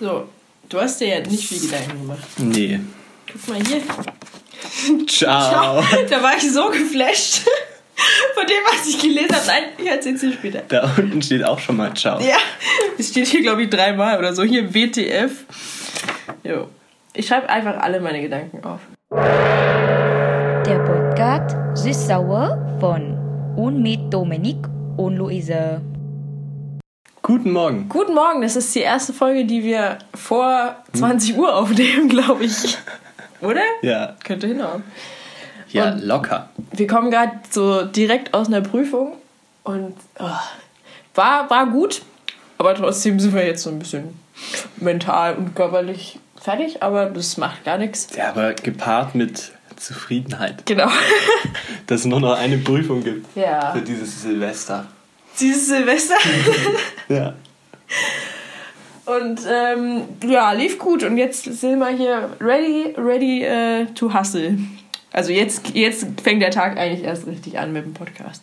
So, du hast dir ja nicht viel Gedanken gemacht. Nee. Guck mal hier. Ciao. Da war ich so geflasht von dem, was ich gelesen habe. Nein, ich erzähl's dir später. Da unten steht auch schon mal Ciao. Ja, es steht hier, glaube ich, dreimal oder so. Hier WTF. Jo. Ich schreibe einfach alle meine Gedanken auf. Der Podcast Süß-Sauer von und mit Dominik und Luise. Guten Morgen. Guten Morgen, das ist die erste Folge, die wir vor 20 Uhr aufnehmen, glaube ich. Oder? Ja. Könnte hinhauen. Ja, Und- locker. Wir kommen gerade so direkt aus einer Prüfung und oh, war, war gut, aber trotzdem sind wir jetzt so ein bisschen mental und körperlich fertig, aber das macht gar nichts. Ja, aber gepaart mit Zufriedenheit, Genau. dass es nur noch eine Prüfung gibt Ja. für dieses Silvester. Dieses Silvester. Ja. Und ähm, ja, lief gut und jetzt sind wir hier ready, ready äh, to hustle. Also jetzt, jetzt fängt der Tag eigentlich erst richtig an mit dem Podcast.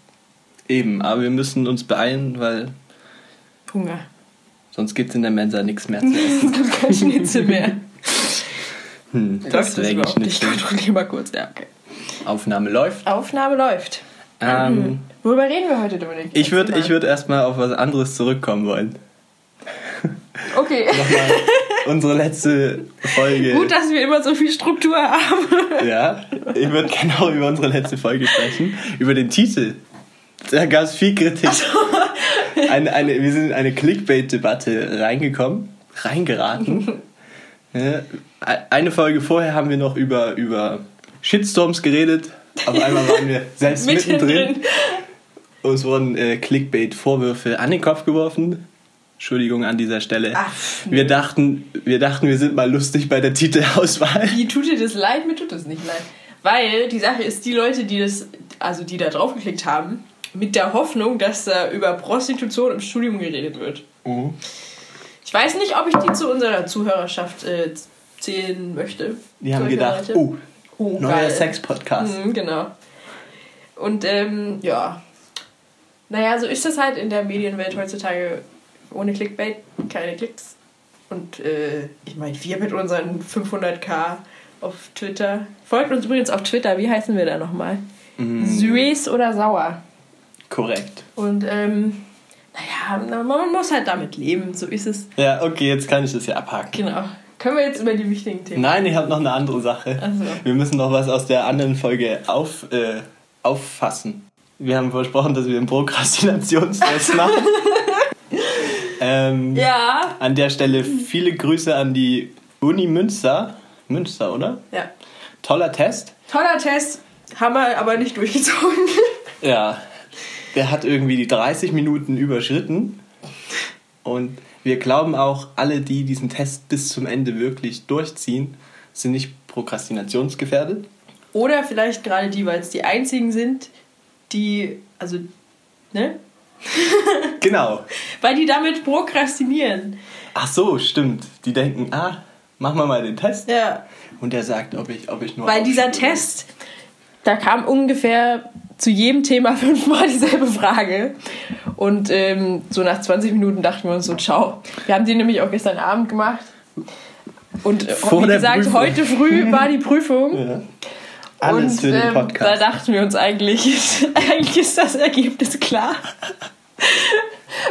Eben, aber wir müssen uns beeilen, weil Hunger. sonst gibt es in der Mensa nichts mehr zu essen. Kein Schnitzel mehr. Hm, Das ist überhaupt nicht. Ich kontrolliere mal kurz. Ja, okay. Aufnahme läuft. Aufnahme läuft. Ähm, Worüber reden wir heute, Dominik? ich würde ich würd erstmal auf was anderes zurückkommen wollen. Okay. Nochmal unsere letzte Folge. Gut, dass wir immer so viel Struktur haben. Ja, ich würde gerne auch über unsere letzte Folge sprechen. Über den Titel. Da gab es viel Kritik. Eine, eine, wir sind in eine Clickbait-Debatte reingekommen, reingeraten. Ja, eine Folge vorher haben wir noch über, über Shitstorms geredet. Auf einmal waren wir selbst mittendrin. Mittendrin. Uns wurden äh, Clickbait-Vorwürfe an den Kopf geworfen. Entschuldigung an dieser Stelle. Ach, wir, dachten, wir dachten, wir sind mal lustig bei der Titelauswahl. Wie tut dir das leid? Mir tut das nicht leid. Weil die Sache ist, die Leute, die das, also die da drauf geklickt haben, mit der Hoffnung, dass da über Prostitution im Studium geredet wird. Mhm. Ich weiß nicht, ob ich die zu unserer Zuhörerschaft äh, zählen möchte. Die haben gedacht, Leute. oh, oh neuer. Sex-Podcast. Mhm, genau. Und ähm, ja. Naja, so ist das halt in der Medienwelt heutzutage. Ohne Clickbait keine Klicks. Und äh, ich meine, wir mit unseren 500k auf Twitter. Folgt uns übrigens auf Twitter. Wie heißen wir da nochmal? Mhm. Süß oder sauer? Korrekt. Und ähm, naja, na, man muss halt damit leben. So ist es. Ja, okay, jetzt kann ich das ja abhaken. Genau. Können wir jetzt über die wichtigen Themen? Nein, ich habe noch eine andere Sache. Ach so. Wir müssen noch was aus der anderen Folge auf, äh, auffassen. Wir haben versprochen, dass wir einen Prokrastinationstest machen. ähm, Ja. An der Stelle viele Grüße an die Uni Münster. Münster, oder? Ja. Toller Test. Toller Test. Haben wir aber nicht durchgezogen. Ja. Der hat irgendwie die 30 Minuten überschritten. Und wir glauben auch, alle, die diesen Test bis zum Ende wirklich durchziehen, sind nicht prokrastinationsgefährdet. Oder vielleicht gerade die, weil es die einzigen sind, die, also, ne? Genau. Weil die damit prokrastinieren. Ach so, stimmt. Die denken, ah, machen wir mal den Test. Ja. Und der sagt, ob ich, ob ich nur. Weil dieser. Test, da kam ungefähr zu jedem Thema fünfmal dieselbe Frage. Und ähm, so nach 20 Minuten dachten wir uns so, ciao. Wir haben die nämlich auch gestern Abend gemacht. Und äh, Vor wie gesagt, Prüfung. heute früh war die Prüfung. Ja. Alles und für den ähm, da Podcast. dachten wir uns eigentlich, eigentlich ist das Ergebnis klar.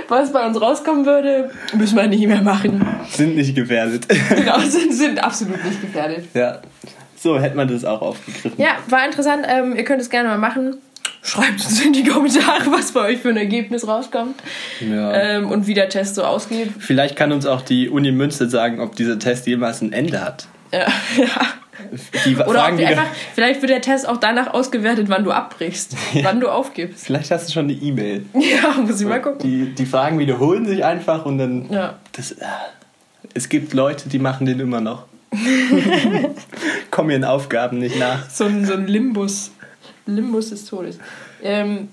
Was bei uns rauskommen würde, müssen wir nicht mehr machen. Sind nicht gefährdet. Genau, sind, sind absolut nicht gefährdet. ja. So hätte man das auch aufgegriffen. Ja, war interessant. Ähm, ihr könnt es gerne mal machen. Schreibt uns in die Kommentare, was bei euch für ein Ergebnis rauskommt Ja. ähm, und wie der Test so ausgeht. Vielleicht kann uns auch die Uni Münster sagen, ob dieser Test jemals ein Ende hat. Ja, ja. Die Oder fragen wieder, einfach, vielleicht wird der Test auch danach ausgewertet, wann du abbrichst, wann du aufgibst. Vielleicht hast du schon eine E-Mail. Ja, muss ich mal gucken. Die, die Fragen wiederholen sich einfach und dann. Ja. Das, äh, es gibt Leute, die machen den immer noch. Kommen ihren Aufgaben nicht nach. So ein, so ein Limbus. Limbus des Todes. Ähm,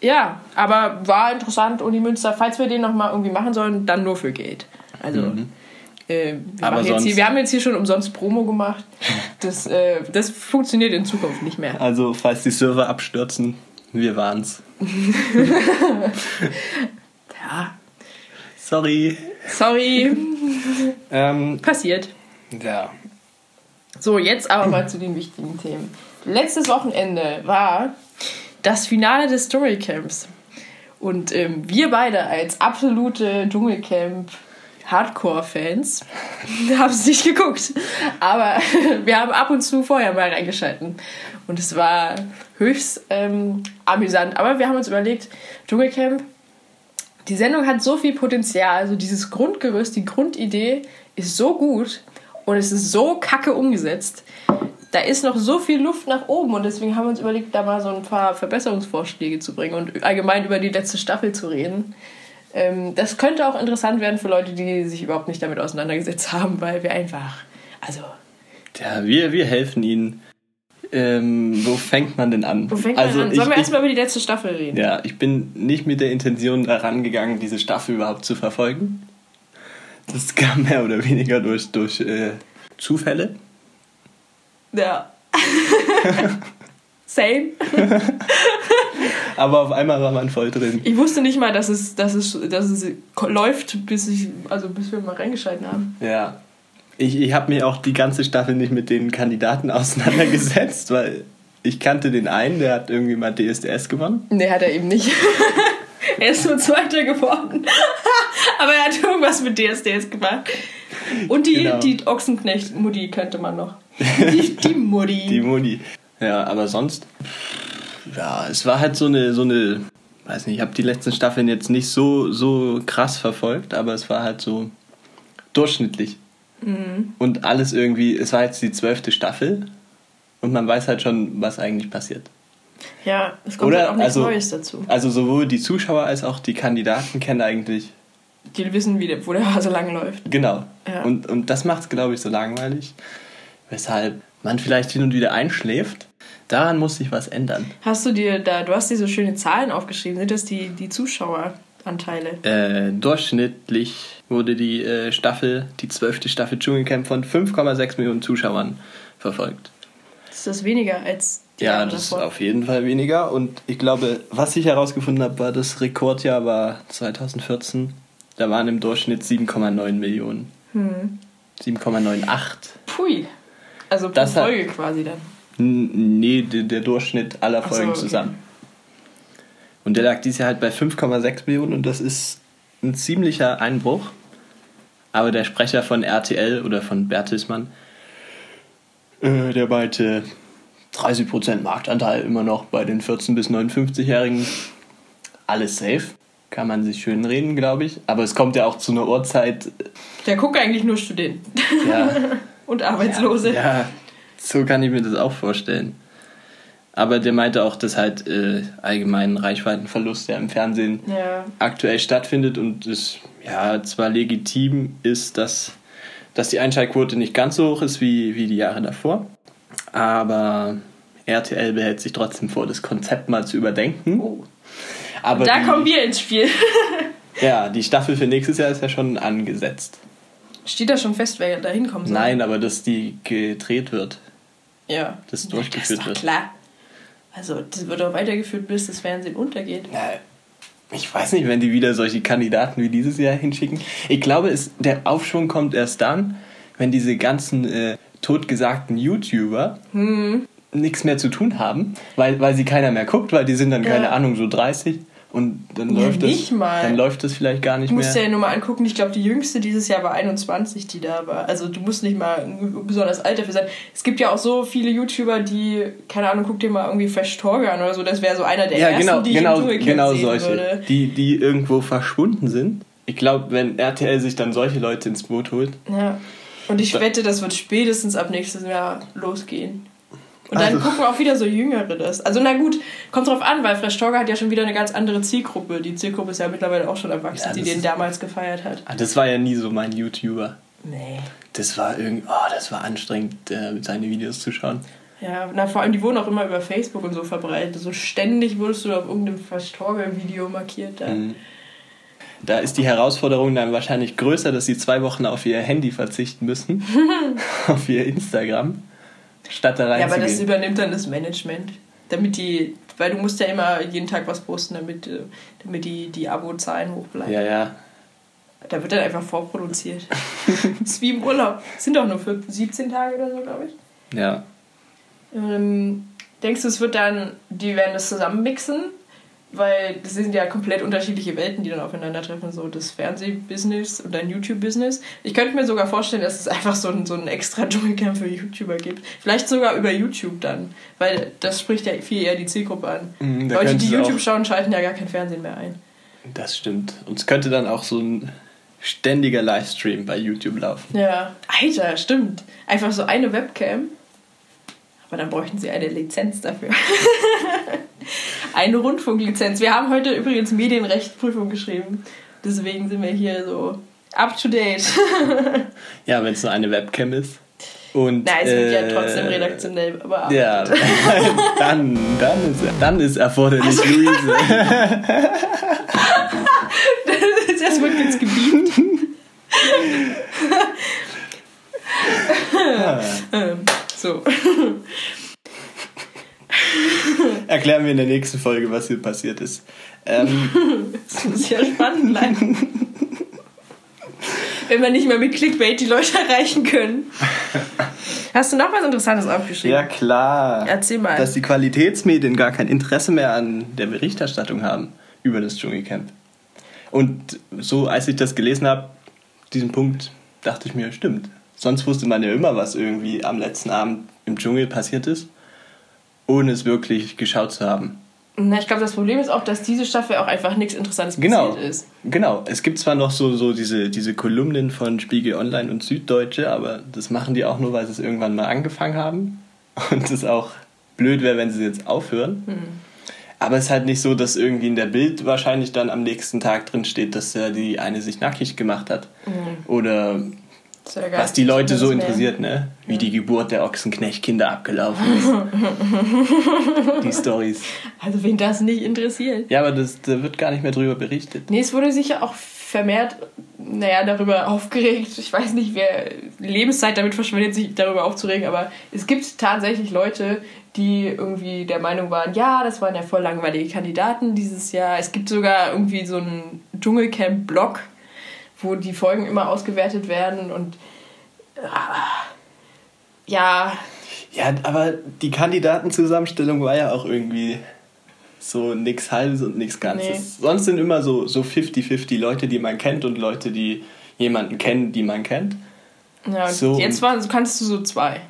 ja, aber war interessant, Uni Münster. Falls wir den nochmal irgendwie machen sollen, dann nur für Geld. Also, äh, wir, Aber sonst- hier, wir haben jetzt hier schon umsonst Promo gemacht. Das, äh, das funktioniert in Zukunft nicht mehr. Also, falls die Server abstürzen, wir waren's. Ja, Sorry. Sorry, Ähm, passiert. ja. So, jetzt aber mal zu den wichtigen Themen. Letztes Wochenende war das Finale des Dschungelcamps. Und ähm, wir beide als absolute Dschungelcamp-Hardcore-Fans haben es nicht geguckt. Aber wir haben ab und zu vorher mal reingeschalten. Und es war höchst ähm, amüsant. Aber wir haben uns überlegt, Dschungelcamp, die Sendung hat so viel Potenzial. Also dieses Grundgerüst, die Grundidee ist so gut und es ist so kacke umgesetzt. Da ist noch so viel Luft nach oben und deswegen haben wir uns überlegt, da mal so ein paar Verbesserungsvorschläge zu bringen und allgemein über die letzte Staffel zu reden. Ähm, das könnte auch interessant werden für Leute, die sich überhaupt nicht damit auseinandergesetzt haben, weil wir einfach, also, Ja, wir, wir helfen Ihnen. Ähm, wo fängt man denn an? wo fängt man also an? ich, Sollen wir ich, erstmal über die letzte Staffel reden? ja, ich bin nicht mit der Intention daran gegangen, diese Staffel überhaupt zu verfolgen. Das kam mehr oder weniger durch, durch äh, Zufälle. Ja. Same. Aber auf einmal war man voll drin. Ich wusste nicht mal, dass es, dass es, dass es läuft, bis, ich, also bis wir mal reingeschalten haben. Ja. Ich, ich habe mich auch die ganze Staffel nicht mit den Kandidaten auseinandergesetzt, weil ich kannte den einen, der hat irgendwie mal DSDS gewonnen. Nee, hat er eben nicht. er ist nur Zweiter geworden. Aber er hat irgendwas mit DSDS gemacht. Und die, Genau. die Ochsenknecht-Mutti könnte man noch. Die, die Mutti. Die Moni. Ja, aber sonst. Ja, es war halt so eine, so eine. Weiß nicht, ich habe die letzten Staffeln jetzt nicht so, so krass verfolgt, aber es war halt so durchschnittlich. Und alles irgendwie. Es war jetzt die zwölfte Staffel und man weiß halt schon, was eigentlich passiert. ja, es kommt Oder? halt auch nichts Also- Neues dazu. Also sowohl die Zuschauer als auch die Kandidaten kennen eigentlich. Die wissen, wie der, wo der Hase lang läuft. Genau. Ja. Und, und das macht es, glaube ich, so langweilig. Weshalb man vielleicht hin und wieder einschläft. Daran muss sich was ändern. Hast du dir da, du hast dir so schöne Zahlen aufgeschrieben. Sind das die, die Zuschaueranteile? Äh, durchschnittlich wurde die äh, Staffel, die zwölfte Staffel Dschungelcamp von 5,6 Millionen Zuschauern verfolgt. Ist das weniger als die Ja, Jahre das ist auf jeden Fall weniger. Und ich glaube, was ich herausgefunden habe, war das Rekordjahr war 2014. Da waren im Durchschnitt 7,9 Millionen. Hm. 7,98. Pui. Also pro Das hat- Folge quasi dann. Nee, der, Durchschnitt aller Ach so, Folgen okay. zusammen. Und der lag dieses Jahr halt bei 5,6 Millionen und das ist ein ziemlicher Einbruch. Aber der Sprecher von RTL oder von Bertelsmann, äh, der meinte 30% Marktanteil immer noch bei den 14- bis 59-Jährigen. Alles safe. Kann man sich schön reden, glaube ich. Aber es kommt ja auch zu einer Uhrzeit. Der guckt eigentlich nur Studenten Ja, und Arbeitslose. Ja, so kann ich mir das auch vorstellen. Aber der meinte auch, dass halt äh, allgemein Reichweitenverlust ja im Fernsehen Ja. aktuell stattfindet und es ja zwar legitim ist, dass, dass die Einschaltquote nicht ganz so hoch ist wie, wie die Jahre davor, aber RTL behält sich trotzdem vor, das Konzept mal zu überdenken. Oh. Aber Da die, kommen wir ins Spiel. Ja, die Staffel für nächstes Jahr ist ja schon angesetzt. Steht da schon fest, wer da hinkommen soll? Nein, aber dass die gedreht wird. Ja. Das Ja, durchgeführt das ist doch wird. klar. Also, das wird auch weitergeführt, bis das Fernsehen untergeht. Na, ich weiß nicht, wenn die wieder solche Kandidaten wie dieses Jahr hinschicken. Ich glaube, es, der Aufschwung kommt erst dann, wenn diese ganzen äh, totgesagten YouTuber Hm. nichts mehr zu tun haben, weil, weil sie keiner mehr guckt, weil die sind dann, keine Ja. Ahnung, so 30 und dann Ja, läuft das dann läuft das vielleicht gar nicht Du musst mehr. dir ja nur mal angucken, ich glaube, die jüngste dieses Jahr war 21, die da war. Also du musst nicht mal besonders alt dafür sein. Es gibt ja auch so viele YouTuber, die, keine Ahnung, guck dir mal irgendwie Fresh Talker an oder so. Das wäre so einer der ja, ersten, genau, die ich genau, im genau sehen solche, würde. die, die irgendwo verschwunden sind. Ich glaube, wenn RTL sich dann solche Leute ins Boot holt, Ja. Und ich Da- wette, das wird spätestens ab nächstes Jahr losgehen. Und dann Also- gucken auch wieder so Jüngere das. Also na gut, kommt drauf an, weil Fresh Talker hat ja schon wieder eine ganz andere Zielgruppe. Die Zielgruppe ist ja mittlerweile auch schon erwachsen, Ja, die den damals gefeiert hat. ah, das war ja nie so mein YouTuber. Nee. Das war irgendwie, oh, das war anstrengend, äh, seine Videos zu schauen. Ja, na, vor allem die wurden auch immer über Facebook und so verbreitet. So ständig wurdest du auf irgendeinem Verstorben-Video markiert. Da. Mhm. Da ist die Herausforderung dann wahrscheinlich größer, dass sie zwei Wochen auf ihr Handy verzichten müssen, auf ihr Instagram, statt da Ja, aber das übernimmt dann das Management. Damit die, weil du musst ja immer jeden Tag was posten, damit, äh, damit die, die Abo-Zahlen hoch bleiben. Ja, ja. Da wird dann einfach vorproduziert. ist wie im Urlaub. Das sind doch nur für 17 Tage oder so, glaube ich. Ja. Ähm, denkst du, es wird dann, die werden das zusammenmixen? Weil das sind ja komplett unterschiedliche Welten, die dann aufeinandertreffen. So das Fernsehbusiness und dein YouTube-Business. Ich könnte mir sogar vorstellen, dass es einfach so ein, so ein extra Dschungelcamp für YouTuber gibt. Vielleicht sogar über YouTube dann. Weil das spricht ja viel eher die Zielgruppe an. Mhm, Leute, die YouTube schauen, schalten ja gar kein Fernsehen mehr ein. Das stimmt. Und es könnte dann auch so ein ständiger Livestream bei YouTube laufen. Ja, Alter, stimmt. Einfach so eine Webcam. Aber dann bräuchten sie eine Lizenz dafür. eine Rundfunklizenz. Wir haben heute übrigens Medienrechtprüfung geschrieben. Deswegen sind wir hier so up to date. Ja, wenn es nur eine Webcam ist. Und, Nein, es wird ja äh, trotzdem redaktionell bearbeitet. Ja, dann, dann, ist, dann ist erforderlich Luise. das wird jetzt gebiebt. ähm, so. Erklären wir in der nächsten Folge, was hier passiert ist. Ähm, Das muss ja spannend bleiben. Wenn wir nicht mehr mit Clickbait die Leute erreichen können. Hast du noch was Interessantes aufgeschrieben? ja, klar. Erzähl mal. Dass die Qualitätsmedien gar kein Interesse mehr an der Berichterstattung haben über das Dschungelcamp. Und so, als ich das gelesen habe, diesen Punkt, dachte ich mir, stimmt. Sonst wusste man ja immer, was irgendwie am letzten Abend im Dschungel passiert ist, ohne es wirklich geschaut zu haben. Na, ich glaube, das Problem ist auch, dass diese Staffel auch einfach nichts Interessantes Genau. passiert ist. Genau, es gibt zwar noch so, so diese, diese Kolumnen von Spiegel Online und Süddeutsche, aber das machen die auch nur, weil sie es irgendwann mal angefangen haben. Und es auch blöd wäre, wenn sie jetzt aufhören. Aber es ist halt nicht so, dass irgendwie in der Bild wahrscheinlich dann am nächsten Tag drin steht, dass ja die eine sich nackig gemacht hat. Oder Ja gar was die Leute so interessiert, ne? Wie die Geburt der Ochsenknechtkinder abgelaufen ist. die Stories. Also, wen das nicht interessiert. Ja, aber das, da wird gar nicht mehr drüber berichtet. Nee, es wurde sicher auch vermehrt, naja, darüber aufgeregt. Ich weiß nicht, wer Lebenszeit damit verschwendet, sich darüber aufzuregen, aber es gibt tatsächlich Leute, die irgendwie der Meinung waren, ja, das waren ja voll langweilige Kandidaten dieses Jahr. Es gibt sogar irgendwie so einen Dschungelcamp-Blog, wo die Folgen immer ausgewertet werden und ah, ja, Ja, aber die Kandidatenzusammenstellung war ja auch irgendwie so nix Halbes und nix Ganzes. Nee. Sonst sind immer so so 50-50 Leute, die man kennt und Leute, die jemanden kennen, die man kennt. ja So. jetzt war, so kannst du so zwei.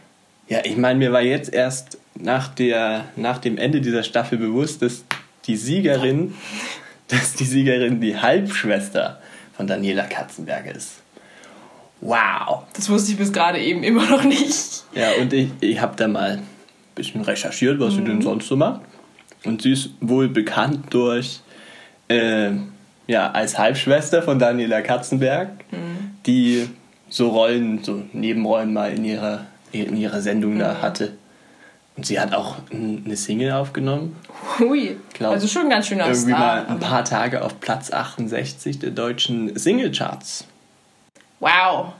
Ja, ich meine, mir war jetzt erst nach, der, nach dem Ende dieser Staffel bewusst, dass die Siegerin, dass die Siegerin die Halbschwester von Daniela Katzenberger ist. Wow. Das wusste ich bis gerade eben immer noch nicht. Ja, und ich, ich habe da mal ein bisschen recherchiert, was sie denn sonst so macht. Und sie ist wohl bekannt durch, äh, ja, als Halbschwester von Daniela Katzenberg, die so Rollen, so Nebenrollen mal in ihrer, in ihrer Sendung da hatte. Und sie hat auch eine Single aufgenommen. Hui. Glaub, also schon ganz schön Irgendwie Star, mal ein paar Tage auf Platz 68 der deutschen Singlecharts. Wow.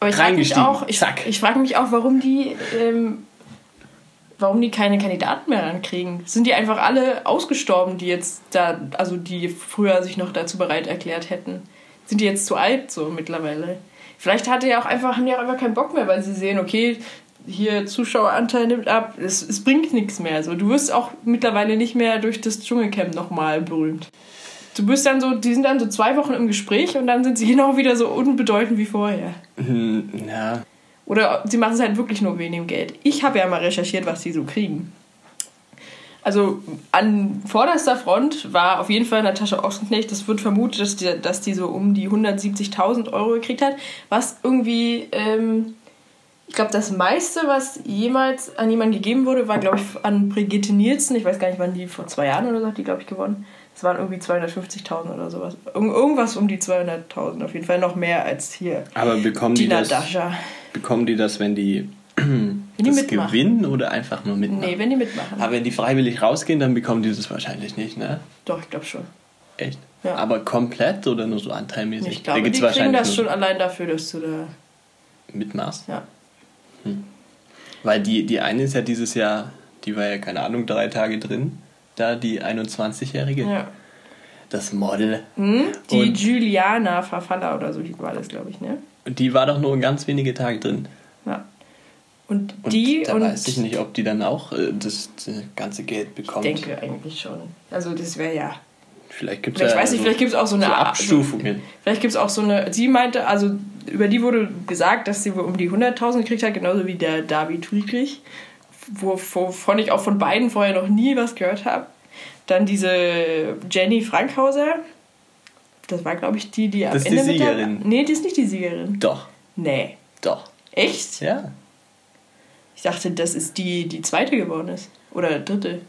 Aber ich frage mich auch, ich, Zack. ich frage mich auch, warum die, ähm, warum die keine Kandidaten mehr rankriegen. Sind die einfach alle ausgestorben, die jetzt da, also die früher sich noch dazu bereit erklärt hätten? Sind die jetzt zu alt so mittlerweile? Vielleicht hatte ja auch einfach, haben die auch einfach keinen Bock mehr, weil sie sehen, okay, hier Zuschaueranteil nimmt ab, es, es bringt nichts mehr. So, du wirst auch mittlerweile nicht mehr durch das Dschungelcamp nochmal berühmt. Du bist dann so, die sind dann so zwei Wochen im Gespräch und dann sind sie genau wieder so unbedeutend wie vorher. Hm, ja, Oder sie machen es halt wirklich nur wegen dem Geld. Ich habe ja mal recherchiert, was die so kriegen. Also an vorderster Front war auf jeden Fall Natascha Ochsenknecht. Das wird vermutet, dass die, dass die so um die 170.000 Euro gekriegt hat. Was irgendwie, ähm, ich glaube, das meiste, was jemals an jemanden gegeben wurde, war, glaube ich, an Brigitte Nielsen. Ich weiß gar nicht, wann die vor zwei Jahren oder so hat die, glaube ich, gewonnen. Das waren irgendwie 250.000 oder sowas. Irg irgendwas um die 200.000. Auf jeden Fall noch mehr als hier. aber bekommen die Tina das... Bekommen die das, wenn die, die das mitmachen. gewinnen oder einfach nur mitmachen? Nee, wenn die mitmachen. Aber wenn die freiwillig rausgehen, dann bekommen die das wahrscheinlich nicht, ne? Doch, ich glaube schon. Echt? Ja. Aber komplett oder nur so anteilmäßig? Ich glaube, die kriegen das schon allein dafür, dass du da. mitmachst. Ja. Weil die, die eine ist ja dieses Jahr, die war ja, keine Ahnung, drei Tage drin. Da die 21-Jährige. ja. das Model. Hm? Die Und- Juliana Verfaller oder so war das, glaube ich, ne? Und die war doch nur ganz wenige Tage drin. Ja. Und Und die da und weiß ich nicht, ob die dann auch äh, das, das ganze Geld bekommt. Ich denke eigentlich schon. Also das wäre ja. Vielleicht gibt es ja weiß ich, so- vielleicht gibt es auch so eine so Abstufungen. Vielleicht gibt es auch so eine. Sie meinte, also über die wurde gesagt, dass sie wohl um die 100.000 gekriegt hat, genauso wie der David Friedrich, wo- wovon ich auch von beiden vorher noch nie was gehört habe. Dann diese Jenny Frankhauser. Das war, glaube ich, die, die am Das ist Ende die mit der- Siegerin. Nee, die ist nicht die Siegerin. Doch, Nee. doch. Echt? Ja. Ich dachte, das ist die, die zweite geworden ist. Oder dritte.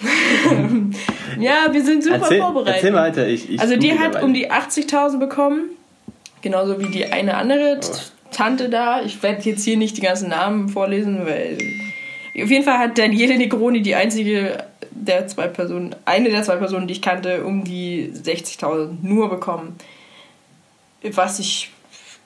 ja, wir sind super Erzähl, vorbereitet. erzähl weiter. Ich, ich also die hat dabei. um die 80.000 bekommen. Genauso wie die eine andere Tante da. Ich werde jetzt hier nicht die ganzen Namen vorlesen, weil... Auf jeden Fall hat Daniele Negroni die einzige der zwei Personen, eine der zwei Personen, die ich kannte, um die 60.000 nur bekommen. Was ich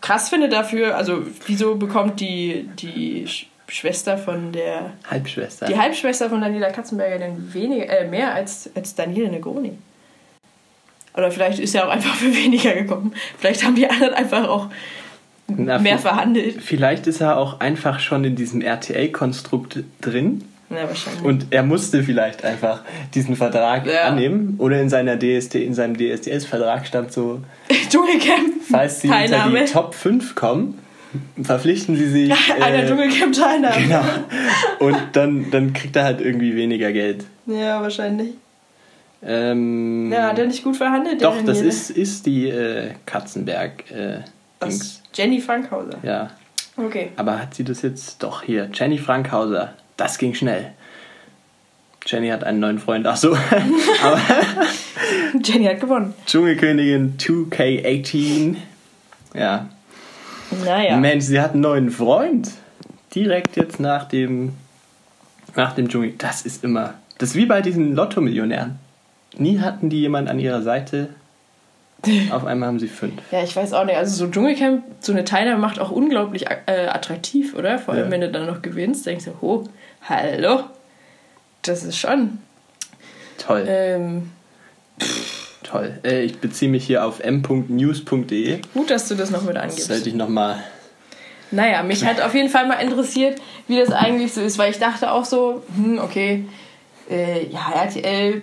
krass finde dafür, also wieso bekommt die, die Sch- Schwester von der, Halbschwester. die Halbschwester von Daniela Katzenberger denn weniger, äh, mehr als, als Daniele Negroni? Oder vielleicht ist er auch einfach für weniger gekommen. Vielleicht haben die anderen einfach auch Na, mehr verhandelt. Vielleicht ist er auch einfach schon in diesem RTL-Konstrukt drin Ja, wahrscheinlich. und er musste vielleicht einfach diesen Vertrag Ja. annehmen. Oder in, seiner DSD, in seinem DSDS-Vertrag stand so, Dschungelcamp. falls sie unter Teilnahme. die Top 5 kommen, verpflichten sie sich. Einer äh, Dschungelcamp-Teilnahme. Genau. Und dann, dann kriegt er halt irgendwie weniger Geld. Ja, wahrscheinlich. Ähm, Ja, hat er nicht gut verhandelt, Doch, das ist, ist die äh, Katzenberg. Äh, Das Jenny Frankhauser. Ja. Okay. Aber hat sie das jetzt doch hier? Jenny Frankhauser. Das ging schnell. Jenny hat einen neuen Freund. Ach so. Jenny hat gewonnen. Dschungelkönigin 2K18. Ja. Naja. Mensch, sie hat einen neuen Freund. Direkt jetzt nach dem nach dem Dschungel. Das ist immer. Das ist wie bei diesen Lotto-Millionären. Nie hatten die jemand an ihrer Seite. Auf einmal haben sie fünf. Ja, ich weiß auch nicht. Also so Dschungelcamp, so eine Teilnahme macht auch unglaublich äh, attraktiv, oder? Vor allem, Ja. wenn du dann noch gewinnst, denkst du, oh, hallo. Das ist schon. Toll, Ähm, toll. Äh, ich beziehe mich hier auf m.news.de. gut, dass du das noch mit angibst. sollte ich nochmal. Naja, mich hat auf jeden Fall mal interessiert, wie das eigentlich so ist, weil ich dachte auch so, hm, okay, äh, ja, RTL,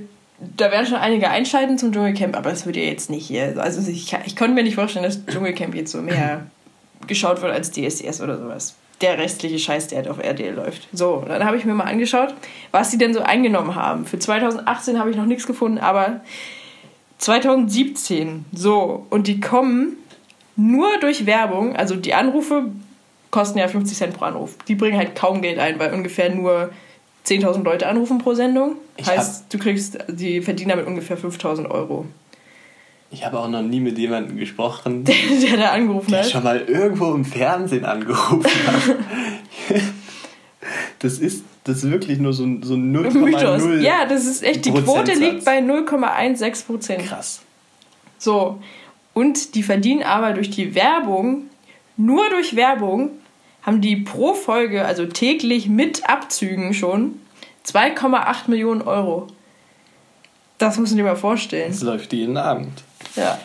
da werden schon einige einschalten zum Dschungelcamp, aber das wird ja jetzt nicht hier. Also ich, ich konnte mir nicht vorstellen, dass Dschungelcamp jetzt so mehr geschaut wird als DSDS oder sowas. Der restliche Scheiß, der halt auf RTL läuft. So, dann habe ich mir mal angeschaut, was sie denn so eingenommen haben. Für 2018 habe ich noch nichts gefunden, aber 2017, so, und die kommen nur durch Werbung, also die Anrufe kosten ja 50 Cent pro Anruf. Die bringen halt kaum Geld ein, weil ungefähr nur 10.000 Leute anrufen pro Sendung. Ich heißt, du kriegst, die verdienen damit ungefähr 5.000 Euro. Ich habe auch noch nie mit jemandem gesprochen, Der da angerufen der hat. schon mal irgendwo im Fernsehen angerufen hat. Das ist, das ist wirklich nur so, ein- so ein Mythos. 0,0. Ja, das ist echt, die Quote liegt bei 0,16 Prozent. Krass. So. Und die verdienen aber durch die Werbung, nur durch Werbung, haben die pro Folge, also täglich mit Abzügen schon, 2,8 Millionen Euro. Das muss man dir mal vorstellen. Das läuft jeden Abend. Ja.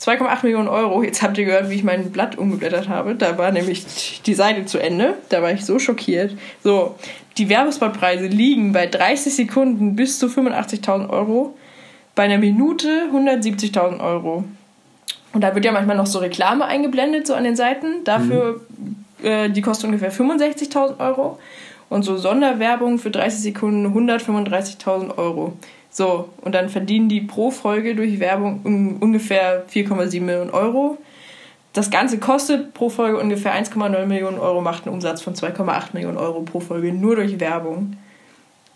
2,8 Millionen Euro. Jetzt habt ihr gehört, wie ich mein Blatt umgeblättert habe. Da war nämlich die Seite zu Ende. Da war ich so schockiert. So, die Werbespotpreise liegen bei 30 Sekunden bis zu 85.000 Euro. Bei einer Minute 170.000 Euro. Und da wird ja manchmal noch so Reklame eingeblendet, so an den Seiten. Dafür, äh, die kostet ungefähr 65.000 Euro. Und so Sonderwerbung für 30 Sekunden 135.000 Euro. So, und dann verdienen die pro Folge durch Werbung un ungefähr 4,7 Millionen Euro. Das Ganze kostet pro Folge ungefähr 1,9 Millionen Euro, macht einen Umsatz von 2,8 Millionen Euro pro Folge nur durch Werbung.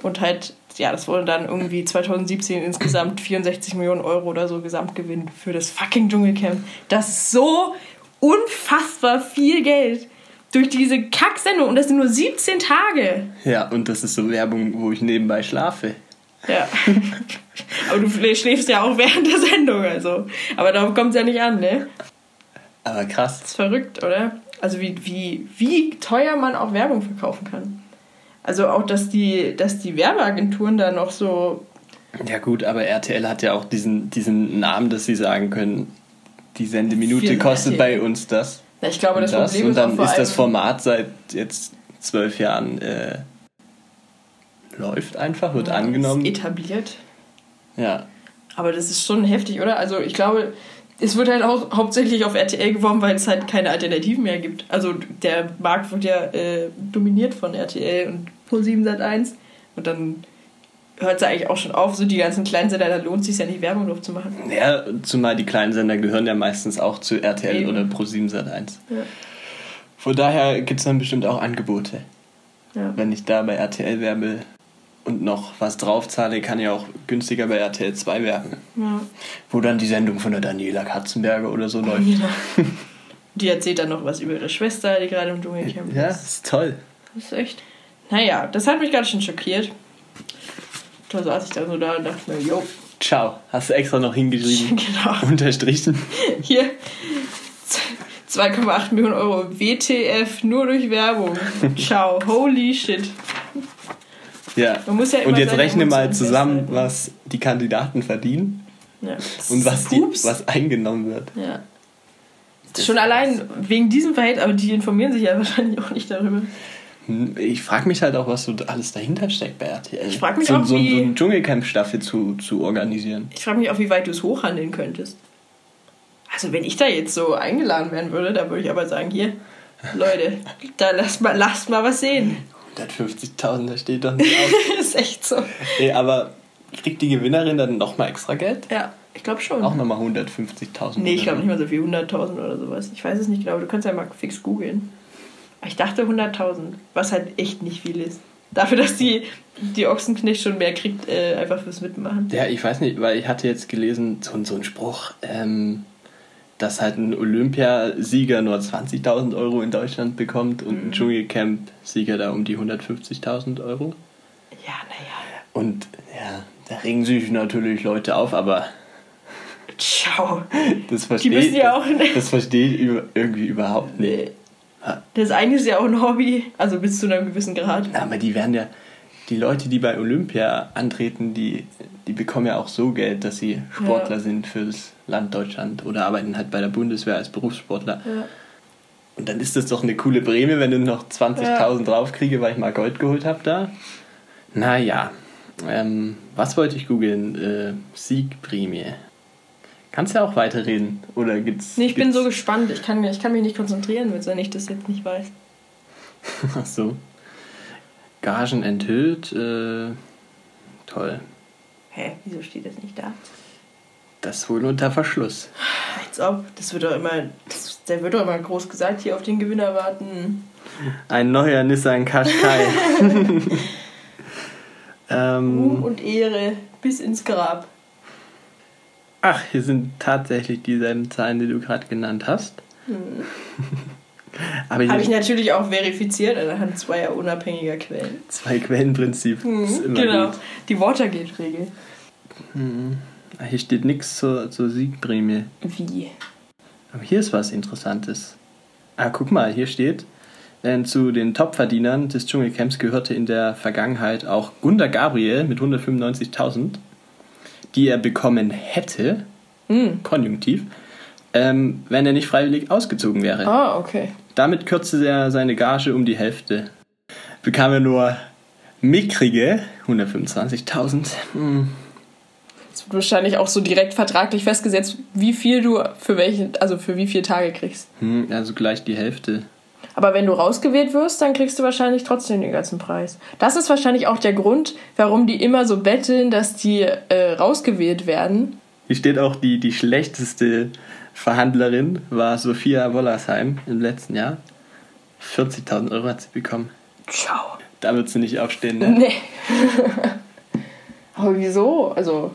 Und halt, ja, das wurde dann irgendwie 2017 insgesamt 64 Millionen Euro oder so Gesamtgewinn für das fucking Dschungelcamp. Das ist so unfassbar viel Geld durch diese Kacksendung und das sind nur 17 Tage. Ja, und das ist so Werbung, wo ich nebenbei schlafe. Ja. Aber du schläfst ja auch während der Sendung, also. Aber darauf kommt es ja nicht an, ne? Aber krass. Das ist verrückt, oder? Also wie, wie, wie teuer man auch Werbung verkaufen kann. Also auch, dass die, dass die Werbeagenturen da noch so Ja gut, aber RTL hat ja auch diesen, diesen Namen, dass sie sagen können, die Sendeminute kostet RTL. bei uns das. Ich glaube, das, das. Problem Und ist dann vor ist das Format seit jetzt zwölf Jahren äh, läuft einfach, wird Ja, angenommen. Ist etabliert. Ja. Aber das ist schon heftig, oder? Also ich glaube, es wird halt auch hauptsächlich auf RTL geworben, weil es halt keine Alternativen mehr gibt. Also der Markt wird ja äh, dominiert von RTL und Pro7 Sat1 und dann hört es eigentlich auch schon auf, so die ganzen kleinen Sender, da lohnt es sich ja nicht, Werbung drauf zu machen. ja, zumal die kleinen Sender gehören ja meistens auch zu RTL Eben. oder Pro7 Sat1. Ja. Von daher gibt es dann bestimmt auch Angebote. Ja. Wenn ich da bei RTL werbe und noch was draufzahle, kann ich auch günstiger bei RTL 2 werben. Ja. Wo dann die Sendung von der Daniela Katzenberger oder so läuft. Ja. Die erzählt dann noch was über ihre Schwester, die gerade im Dschungelcamp Ja, ist. ist toll. Das ist echt. Naja, das hat mich ganz schön schockiert. Da saß ich dann so da und dachte mir, jo, Ciao. Hast du extra noch hingeschrieben? genau. Unterstrichen. Hier 2,8 Millionen Euro WTF nur durch Werbung. Ciao, holy shit. Ja. Ja Und jetzt rechne mal zusammen, festhalten. was die Kandidaten verdienen Ja. und was, die, was eingenommen wird. Ja. Schon allein wegen diesem Verhältnis, aber die informieren sich ja wahrscheinlich auch nicht darüber. Ich frage mich halt auch, was so alles dahinter steckt bei RTL. Ich frag mich so, auch, so, wie- so eine Dschungelcamp-Staffel zu, zu organisieren. Ich frage mich auch, wie weit du es hochhandeln könntest. Also wenn ich da jetzt so eingeladen werden würde, da würde ich aber sagen, hier, Leute, da lasst mal, lasst mal was sehen. 150.000, da steht doch nicht auf. ist echt so. Ey, aber kriegt die Gewinnerin dann nochmal extra Geld? Ja, ich glaube schon. Auch nochmal 150.000? Nee, ich glaube nicht mal so viel, 100.000 oder sowas. Ich weiß es nicht genau, aber du kannst ja mal fix googeln. Ich dachte 100.000, was halt echt nicht viel ist. Dafür, dass die, die Ochsenknecht schon mehr kriegt, äh, einfach fürs Mitmachen. Ja, ich weiß nicht, weil ich hatte jetzt gelesen, so, so ein Spruch, ähm, dass halt ein Olympiasieger nur 20.000 Euro in Deutschland bekommt und Mhm. ein Dschungelcamp-Sieger da um die 150.000 Euro. Ja, naja. Und ja, da regen sich natürlich Leute auf, aber Ciao. das verstehe müssen ja auch- das, das verstehe ich über, irgendwie überhaupt nicht. Das eine ist ja auch ein Hobby, also bis zu einem gewissen Grad. Aber die werden ja, die Leute, die bei Olympia antreten, die, die bekommen ja auch so Geld, dass sie Sportler Ja. sind fürs Land Deutschland oder arbeiten halt bei der Bundeswehr als Berufssportler. Ja. Und dann ist das doch eine coole Prämie, wenn du noch 20.000 draufkriege, weil ich mal Gold geholt habe da. Naja, ähm, was wollte ich googeln? Äh, Siegprämie. Kannst ja auch weiterreden. Oder gibt's. Nee, ich bin gibt's- so gespannt. Ich kann, ich kann mich nicht konzentrieren, wenn ich das jetzt nicht weiß. Ach so. Gagen enthüllt. Äh, toll. Hä, wieso steht das nicht da? Das wohl unter Verschluss. Als ob. Das wird doch immer. Das, der wird doch immer groß gesagt, hier auf den Gewinner warten. Ein neuer Nissan Qashqai. Ruhm ähm, und Ehre bis ins Grab. Ach, hier sind tatsächlich dieselben Zahlen, die du gerade genannt hast. Aber Habe ich hier natürlich auch verifiziert anhand zweier unabhängiger Quellen. zwei Quellenprinzip. immer genau. gut. Die Watergate-Regel. Ah, Hier steht nichts zur, zur Siegprämie. Wie? Aber hier ist was Interessantes. Ah, guck mal, hier steht, äh, zu den Topverdienern des Dschungelcamps gehörte in der Vergangenheit auch Gunda Gabriel mit 195.000, die er bekommen hätte, Hm. konjunktiv, ähm, wenn er nicht freiwillig ausgezogen wäre. Ah, okay. Damit kürzte er seine Gage um die Hälfte. Bekam er nur mickrige 125.000. Hm. Es wird wahrscheinlich auch so direkt vertraglich festgesetzt, wie viel du für welche, also für wie viele Tage kriegst. Hm, also gleich die Hälfte. Aber wenn du rausgewählt wirst, dann kriegst du wahrscheinlich trotzdem den ganzen Preis. Das ist wahrscheinlich auch der Grund, warum die immer so betteln, dass die äh, rausgewählt werden. Hier steht auch, die, die schlechteste Verhandlerin war Sophia Wollersheim im letzten Jahr. 40.000 Euro hat sie bekommen. Ciao. Da wird sie nicht aufstehen, ne? Nee. Aber wieso? Also,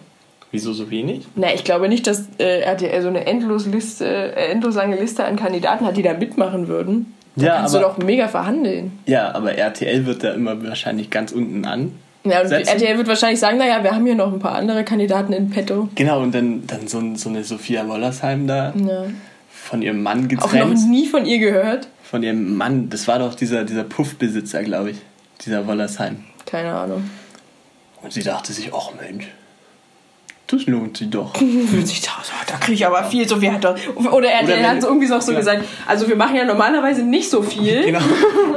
Wieso so wenig? na, ich glaube nicht, dass äh, RTL so eine endlos, Liste, äh, endlos lange Liste an Kandidaten hat, die da mitmachen würden. Da Ja, kannst aber- du doch mega verhandeln. Ja, aber RTL wird da immer wahrscheinlich ganz unten an. Ja, und Setzen? RTL wird wahrscheinlich sagen, naja, wir haben hier noch ein paar andere Kandidaten in petto. Genau, und dann, dann so, so eine Sophia Wollersheim da, Ja. von ihrem Mann Auch noch getrennt. nie von ihr gehört. Von ihrem Mann, das war doch dieser, dieser Puffbesitzer, glaube ich. Dieser Wollersheim. Keine Ahnung. Und sie dachte sich, ach Mensch, Das lohnt sich doch. 50.000, da kriege ich aber viel. So viel hat er, oder er, Oder er wenn- hat so irgendwie noch so ja. gesagt, also wir machen ja normalerweise nicht so viel, Genau.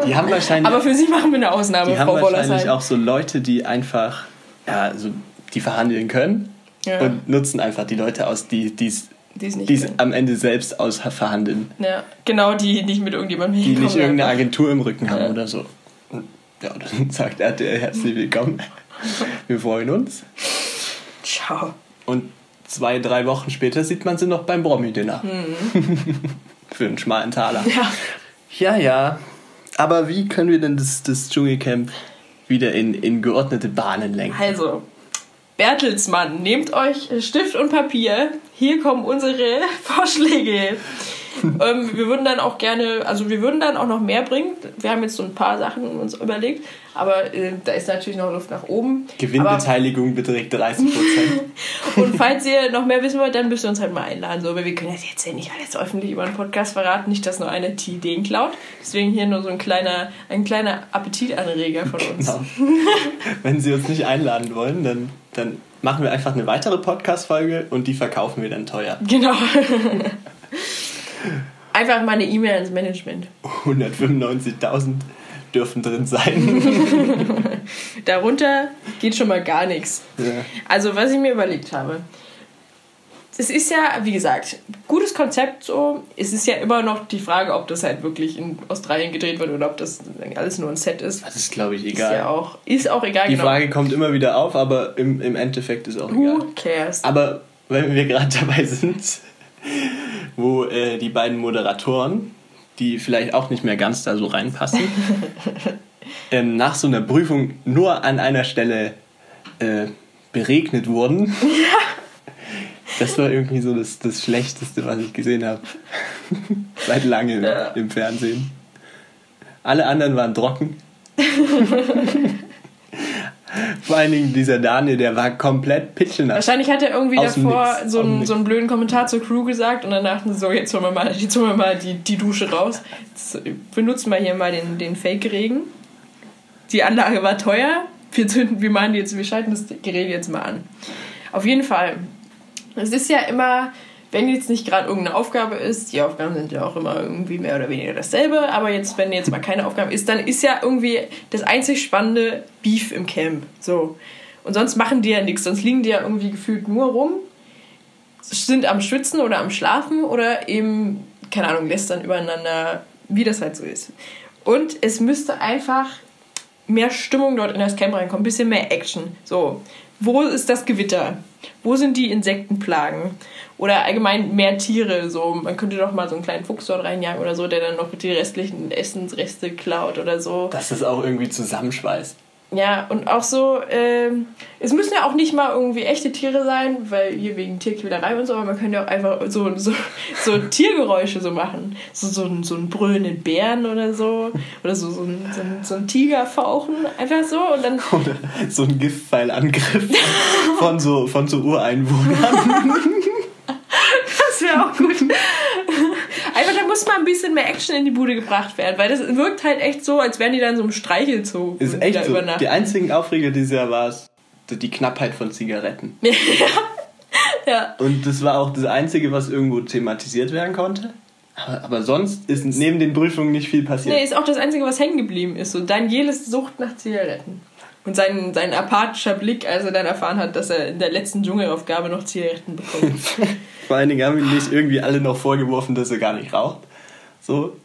Die haben wahrscheinlich, aber für sie machen wir eine Ausnahme, die haben Frau wahrscheinlich Wollersheim. auch so Leute, die einfach, ja, so, die verhandeln können Ja. und nutzen einfach die Leute aus, die es Die es am Ende selbst aus verhandeln. Ja, genau, die nicht mit irgendjemandem Die nicht irgendeine Agentur im Rücken haben Ja. oder so. Ja, dann sagt RTL herzlich willkommen. Wir freuen uns. Ciao. Und zwei, drei Wochen später sieht man sie noch beim Promi-Dinner. Für einen schmalen Taler. Ja. Ja, ja. Aber wie können wir denn das, das Dschungelcamp wieder in, in geordnete Bahnen lenken? Also, Bertelsmann, nehmt euch Stift und Papier. Hier kommen unsere Vorschläge. ähm, wir würden dann auch gerne, also wir würden dann auch noch mehr bringen. Wir haben jetzt so ein paar Sachen uns überlegt, aber äh, da ist natürlich noch Luft nach oben. Aber, Gewinnbeteiligung beträgt 30 Prozent. und falls ihr noch mehr wissen wollt, dann müsst ihr uns halt mal einladen. So, weil wir können das jetzt ja nicht alles öffentlich über einen Podcast verraten, nicht, dass nur einer die Ideen klaut. Deswegen hier nur so ein kleiner, ein kleiner Appetitanreger von uns. Genau. Wenn Sie uns nicht einladen wollen, dann, dann machen wir einfach eine weitere Podcast-Folge und die verkaufen wir dann teuer. Genau. Einfach mal eine E-Mail ans Management. 195.000 dürfen drin sein. Darunter geht schon mal gar nichts. ja. Also, was ich mir überlegt habe. Es ist ja, wie gesagt, gutes Konzept so. Es ist ja immer noch die Frage, ob das halt wirklich in Australien gedreht wird oder ob das alles nur ein Set ist. Das ist, glaube ich, Ist egal. ja auch, ist auch egal, Die genau. Frage kommt immer wieder auf, aber im, im Endeffekt ist auch egal. Who cares? Aber wenn wir gerade dabei sind, wo äh, die beiden Moderatoren, die vielleicht auch nicht mehr ganz da so reinpassen, ähm, nach so einer Prüfung nur an einer Stelle äh, beregnet wurden. Das war irgendwie so das, das Schlechteste, was ich gesehen habe. Seit langem Ja. im Fernsehen. Alle anderen waren trocken. Vor allen Dingen dieser Daniel, der war komplett pitschenass. Wahrscheinlich hat er irgendwie Aus davor Nix, so einen, so einen blöden Kommentar zur Crew gesagt und dann dachten sie so, jetzt holen wir mal, jetzt holen wir mal die, die Dusche raus. Jetzt benutzen wir hier mal den, den Fake-Regen. Die Anlage war teuer. Wir, zünden, wir, machen jetzt, wir schalten das Gerät jetzt mal an. Auf jeden Fall. Es ist ja immer, wenn jetzt nicht gerade irgendeine Aufgabe ist, die Aufgaben sind ja auch immer irgendwie mehr oder weniger dasselbe, aber jetzt, wenn jetzt mal keine Aufgabe ist, dann ist ja irgendwie das einzig spannende Beef im Camp. So. Und sonst machen die ja nichts, sonst liegen die ja irgendwie gefühlt nur rum, sind am Schwitzen oder am Schlafen oder eben, keine Ahnung, lästern übereinander, wie das halt so ist. Und es müsste einfach mehr Stimmung dort in das Camp reinkommen, ein bisschen mehr Action. So, wo ist das Gewitter? Wo sind die Insektenplagen? Oder allgemein mehr Tiere. So, man könnte doch mal so einen kleinen Fuchs dort reinjagen oder so, der dann noch die restlichen Essensreste klaut oder so. Dass das auch irgendwie zusammenschweißt. Ja, und auch so, ähm, es müssen ja auch nicht mal irgendwie echte Tiere sein, weil hier wegen Tierquälerei und so, aber man könnte ja auch einfach so, so, so Tiergeräusche so machen. So, so, einen- so einen brüllenden Bären oder so. Oder so, so, einen, so, einen, so einen Tiger fauchen. Einfach so und dann. Oder so ein Giftpfeilangriff von so, von so Ureinwohnern. Auch gut. Einfach, da muss mal ein bisschen mehr Action in die Bude gebracht werden, weil das wirkt halt echt so, als wären die dann so im Streichelzoo. Ist echt so. Die einzigen Aufreger dieses Jahr war es die Knappheit von Zigaretten. Ja. Und das war auch das Einzige, was irgendwo thematisiert werden konnte. Aber, aber sonst ist neben den Prüfungen nicht viel passiert. Nee, ist auch das Einzige, was hängen geblieben ist. So Danieles Sucht nach Zigaretten. Und sein, sein apathischer Blick, als er dann erfahren hat, dass er in der letzten Dschungelaufgabe noch Zigaretten bekommt. Vor allen Dingen haben ihm nicht irgendwie alle noch vorgeworfen, dass er gar nicht raucht. So.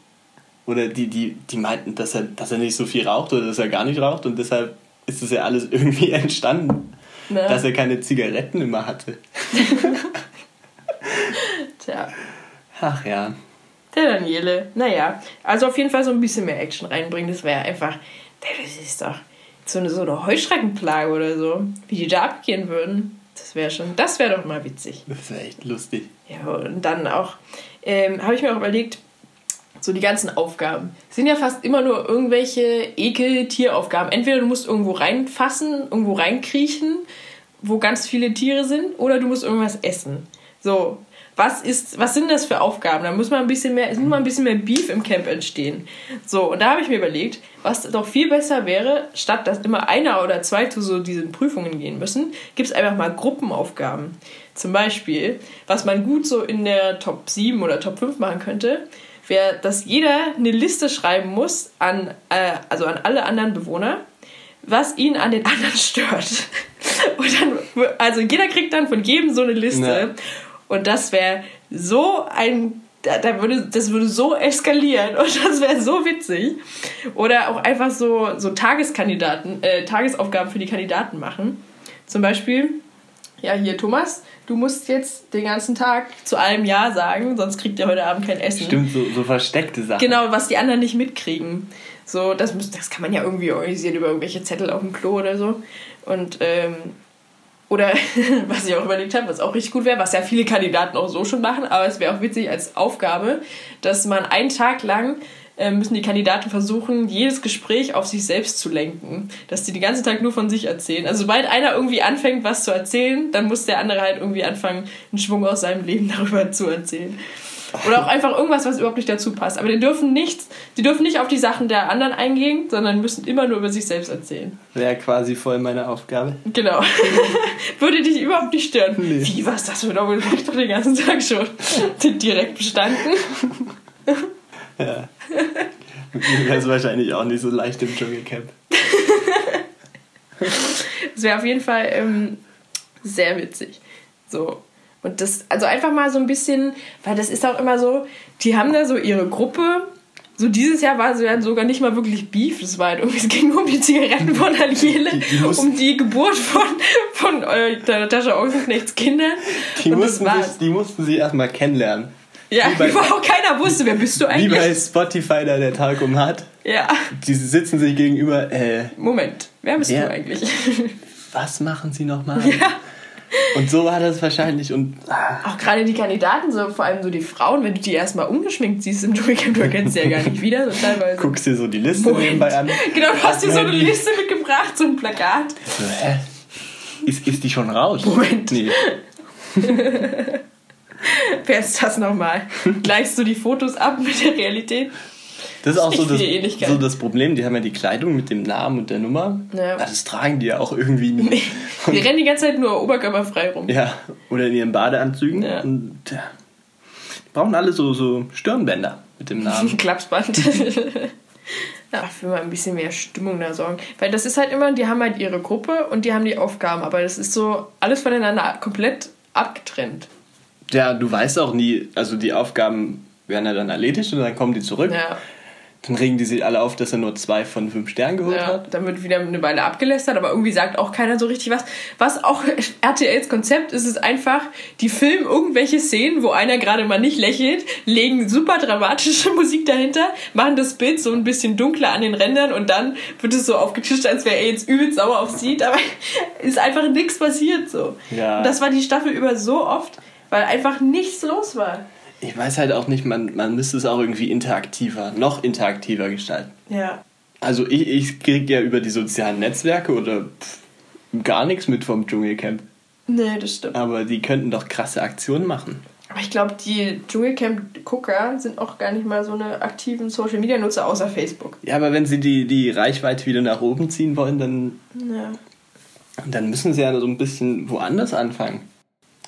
Oder die, die, die meinten, dass er, dass er nicht so viel raucht oder dass er gar nicht raucht und deshalb ist das ja alles irgendwie entstanden, Ne? dass er keine Zigaretten immer hatte. Tja, Ach ja. der Daniele. Naja, also auf jeden Fall so ein bisschen mehr Action reinbringen. Das wäre einfach, das ist doch so eine, so eine Heuschreckenplage oder so. Wie die da abgehen würden. Das wäre schon, das wäre doch mal witzig. Das ist echt lustig. Ja, und dann auch, ähm, habe ich mir auch überlegt, so die ganzen Aufgaben sind ja fast immer nur irgendwelche Ekel-Tieraufgaben. Entweder du musst irgendwo reinfassen, irgendwo reinkriechen, wo ganz viele Tiere sind, oder du musst irgendwas essen. So. Was ist, was sind das für Aufgaben? Da muss man ein bisschen mehr, muss mal ein bisschen mehr Beef im Camp entstehen. So, und da habe ich mir überlegt, was doch viel besser wäre, statt dass immer einer oder zwei zu so diesen Prüfungen gehen müssen, gibt es einfach mal Gruppenaufgaben. Zum Beispiel, was man gut so in der Top 7 oder Top 5 machen könnte, wäre, dass jeder eine Liste schreiben muss an, äh, also an alle anderen Bewohner, was ihn an den anderen stört. Und dann, also jeder kriegt dann von jedem so eine Liste. Ja. Und das wäre so ein, da, würde, das würde so eskalieren und das wäre so witzig. Oder auch einfach so, so Tageskandidaten, äh, Tagesaufgaben für die Kandidaten machen. Zum Beispiel, ja, hier Thomas, du musst jetzt den ganzen Tag zu allem Ja sagen, sonst kriegt ihr heute Abend kein Essen. Stimmt, so, so versteckte Sachen. Genau, was die anderen nicht mitkriegen. So, das, muss, das kann man ja irgendwie organisieren über irgendwelche Zettel auf dem Klo oder so. Und, ähm, oder was ich auch überlegt habe, was auch richtig gut wäre, was ja viele Kandidaten auch so schon machen, aber es wäre auch witzig als Aufgabe, dass man einen Tag lang äh, müssen die Kandidaten versuchen, jedes Gespräch auf sich selbst zu lenken. Dass die den ganzen Tag nur von sich erzählen. Also sobald einer irgendwie anfängt, was zu erzählen, dann muss der andere halt irgendwie anfangen, einen Schwung aus seinem Leben darüber zu erzählen. Oder auch einfach irgendwas, was überhaupt nicht dazu passt. Aber die dürfen nichts, die dürfen nicht auf die Sachen der anderen eingehen, sondern müssen immer nur über sich selbst erzählen. Wäre quasi voll meine Aufgabe. Genau. Würde dich überhaupt nicht stören. Nee. Wie, was das für Doppel? Ich doch den ganzen Tag schon. Direkt bestanden. Ja. Mir wäre es wahrscheinlich auch nicht so leicht im Dschungelcamp. Das wäre auf jeden Fall ähm, sehr witzig. So. Und das, also einfach mal so ein bisschen, weil das ist auch immer so, die haben da so ihre Gruppe. So dieses Jahr war es ja sogar nicht mal wirklich Beef. Das war halt irgendwie, es ging nur um die Zigaretten von Aliele, um die Geburt von, von äh, der Natascha Ochsenknechts Kindern. Die mussten, sich, die mussten sie erstmal kennenlernen. Ja, wie bei- auch keiner wusste, wer bist du Wie eigentlich? bei Spotify, da der Talkum hat. Ja, Die sitzen sich gegenüber. Äh, Moment, wer bist Ja. du eigentlich? was machen sie nochmal? ja. Und so war das wahrscheinlich. Und ah, Auch gerade die Kandidaten, so vor allem so die Frauen, wenn du die erstmal ungeschminkt siehst im Dschungelcamp, du erkennst sie ja gar nicht wieder, so teilweise. guckst dir so die Liste Moment. nebenbei an. Genau, du hast dir so eine. Liste mitgebracht, so ein Plakat. So, hä? Ist, ist die schon raus? Moment. Nee. Wer ist das nochmal? Gleichst du die Fotos ab mit der Realität? Das ist auch so das, Ähnlichkeit. so das Problem. Die haben ja die Kleidung mit dem Namen und der Nummer. Ja. Das tragen die ja auch irgendwie nie. Die rennen die ganze Zeit nur oberkörperfrei rum. Ja, oder in ihren Badeanzügen. Ja. Und ja, die brauchen alle so, so Stirnbänder mit dem Namen. Klapsband. Ja, für mal ein bisschen mehr Stimmung da sorgen. Weil das ist halt immer, die haben halt ihre Gruppe und die haben die Aufgaben, aber das ist so alles voneinander komplett abgetrennt. Ja, du weißt auch nie, also die Aufgaben werden ja dann erledigt und dann kommen die zurück. Ja, Dann regen die sich alle auf, dass er nur zwei von fünf Sternen geholt ja. hat. Dann wird wieder eine Weile abgelästert, aber irgendwie sagt auch keiner so richtig was. Was auch RTLs Konzept ist, ist einfach, die filmen irgendwelche Szenen, wo einer gerade mal nicht lächelt, legen super dramatische Musik dahinter, machen das Bild so ein bisschen dunkler an den Rändern und dann wird es so aufgetischt, als wäre er jetzt übelst sauer auf sie. Dabei ist einfach nichts passiert so. Ja. Und das war die Staffel über so oft, weil einfach nichts los war. Ich weiß halt auch nicht, man, man müsste es auch irgendwie interaktiver, noch interaktiver gestalten. Ja. Also ich, ich kriege ja über die sozialen Netzwerke oder pff, gar nichts mit vom Dschungelcamp. Nee, das stimmt. Aber die könnten doch krasse Aktionen machen. Aber ich glaube, die Dschungelcamp-Gucker sind auch gar nicht mal so eine aktiven Social-Media-Nutzer außer Facebook. Ja, aber wenn sie die, die Reichweite wieder nach oben ziehen wollen, dann, Ja. dann müssen sie ja so ein bisschen woanders anfangen.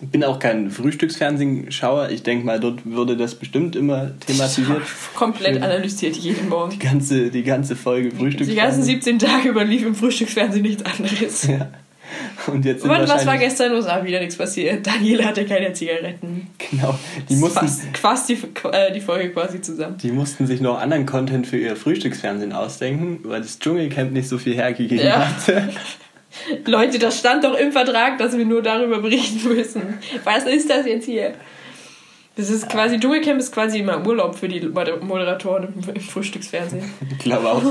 Ich bin auch kein Frühstücksfernsehschauer. Ich denke mal, dort würde das bestimmt immer thematisiert. Komplett Schön. analysiert jeden Morgen. Die ganze, die ganze Folge Die Frühstücksfernsehen. ganzen 17 Tage über lief im Frühstücksfernsehen nichts anderes. Ja. Und jetzt sind Und was war gestern los? Ah, wieder nichts passiert. Daniela hatte keine Zigaretten. Genau. Die mussten, Fast, die, äh, die Folge quasi zusammen. die mussten sich noch anderen Content für ihr Frühstücksfernsehen ausdenken, weil das Dschungelcamp nicht so viel hergegeben Ja. hat. Leute, das stand doch im Vertrag, dass wir nur darüber berichten müssen. Was ist das jetzt hier? Das ist quasi, Dschungelcamp ist quasi immer Urlaub für die Moderatoren im, im Frühstücksfernsehen. Ich glaube auch.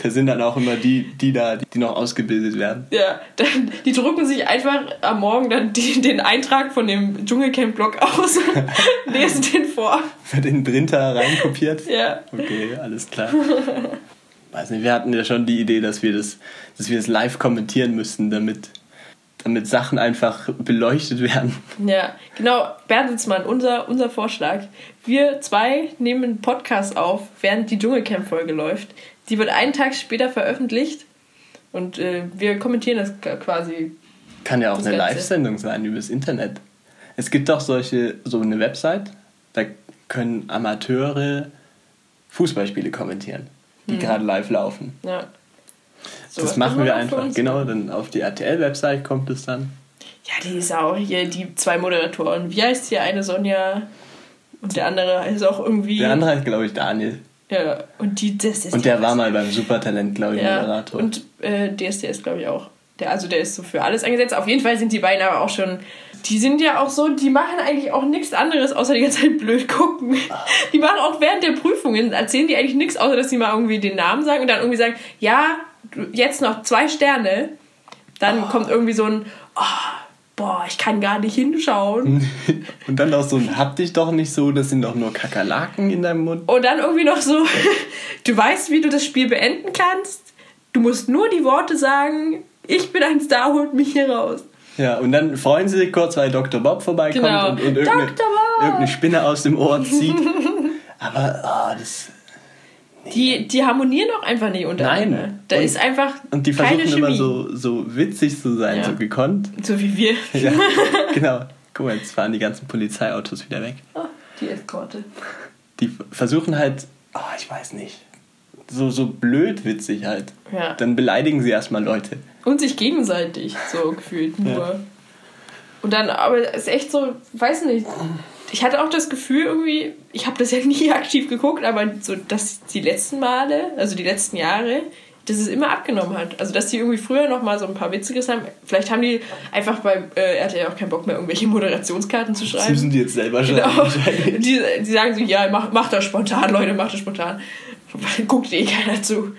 Da sind dann auch immer die, die da, die noch ausgebildet werden. Ja, dann, die drucken sich einfach am Morgen dann die, den Eintrag von dem Dschungelcamp-Blog aus, lesen den vor. Wird in den Printer reinkopiert. Ja. Okay, alles klar. Weiß nicht, wir hatten ja schon die Idee, dass wir das, dass wir das live kommentieren müssten, damit damit Sachen einfach beleuchtet werden. Ja, genau. Bertelsmann, unser, unser Vorschlag. Wir zwei nehmen einen Podcast auf, während die Dschungelcamp-Folge läuft. Die wird einen Tag später veröffentlicht und äh, wir kommentieren das quasi. Kann ja auch eine. Live-Sendung sein übers Internet. Es gibt auch solche, so eine Website, da können Amateure Fußballspiele kommentieren, die gerade live laufen. Ja. das Sowas machen wir einfach. Genau, dann auf die RTL-Website kommt es dann. Ja, die ist auch hier, die zwei Moderatoren. Wie heißt hier eine Sonja und der andere ist auch irgendwie. Der andere heißt, glaube ich, Daniel. Ja, und die, das ist Und der war mal beim Supertalent, glaube ich, Ja, Moderator. und äh, DSDS, glaube ich, auch. Der, also der ist so für alles eingesetzt. Auf jeden Fall sind die beiden aber auch schon. Die sind ja auch so, die machen eigentlich auch nichts anderes, außer die ganze Zeit blöd gucken. Die machen auch während der Prüfungen, erzählen die eigentlich nichts, außer dass sie mal irgendwie den Namen sagen und dann irgendwie sagen, ja, jetzt noch zwei Sterne. Dann kommt irgendwie so ein, oh, boah, ich kann gar nicht hinschauen. Und dann auch so ein Hab dich doch nicht so, das sind doch nur Kakerlaken in deinem Mund. Und dann irgendwie noch so, du weißt, wie du das Spiel beenden kannst. Du musst nur die Worte sagen, ich bin ein Star, holt mich hier raus. Ja, und dann freuen sie sich kurz, weil Dr. Bob vorbeikommt Genau. und, und irgendeine, irgendeine Spinne aus dem Ohr zieht. Aber ah, das. Die, die harmonieren auch einfach nicht untereinander. Nein. Da Und- ist einfach Und die versuchen immer so, so witzig zu sein, Ja. so gekonnt. So wie wir. Ja, genau. Guck mal, jetzt fahren die ganzen Polizeiautos wieder weg. Oh, die Eskorte. Die versuchen halt, ah, ich weiß nicht, so, so blöd witzig halt. Ja. Dann beleidigen sie erstmal Leute. Und sich gegenseitig, so gefühlt nur. Ja. Und dann, aber es ist echt so, weiß nicht. Ich hatte auch das Gefühl irgendwie, ich habe das ja nie aktiv geguckt, aber so, dass die letzten Male, also die letzten Jahre, dass es immer abgenommen hat. Also, dass die irgendwie früher noch mal so ein paar Witziges haben. Vielleicht haben die einfach bei äh, RTL auch keinen Bock mehr, irgendwelche Moderationskarten zu Das schreiben. müssen die jetzt selber schreiben. Genau. Die, die sagen so, ja, mach, mach das spontan, Leute, mach das spontan. Guckt eh keiner zu.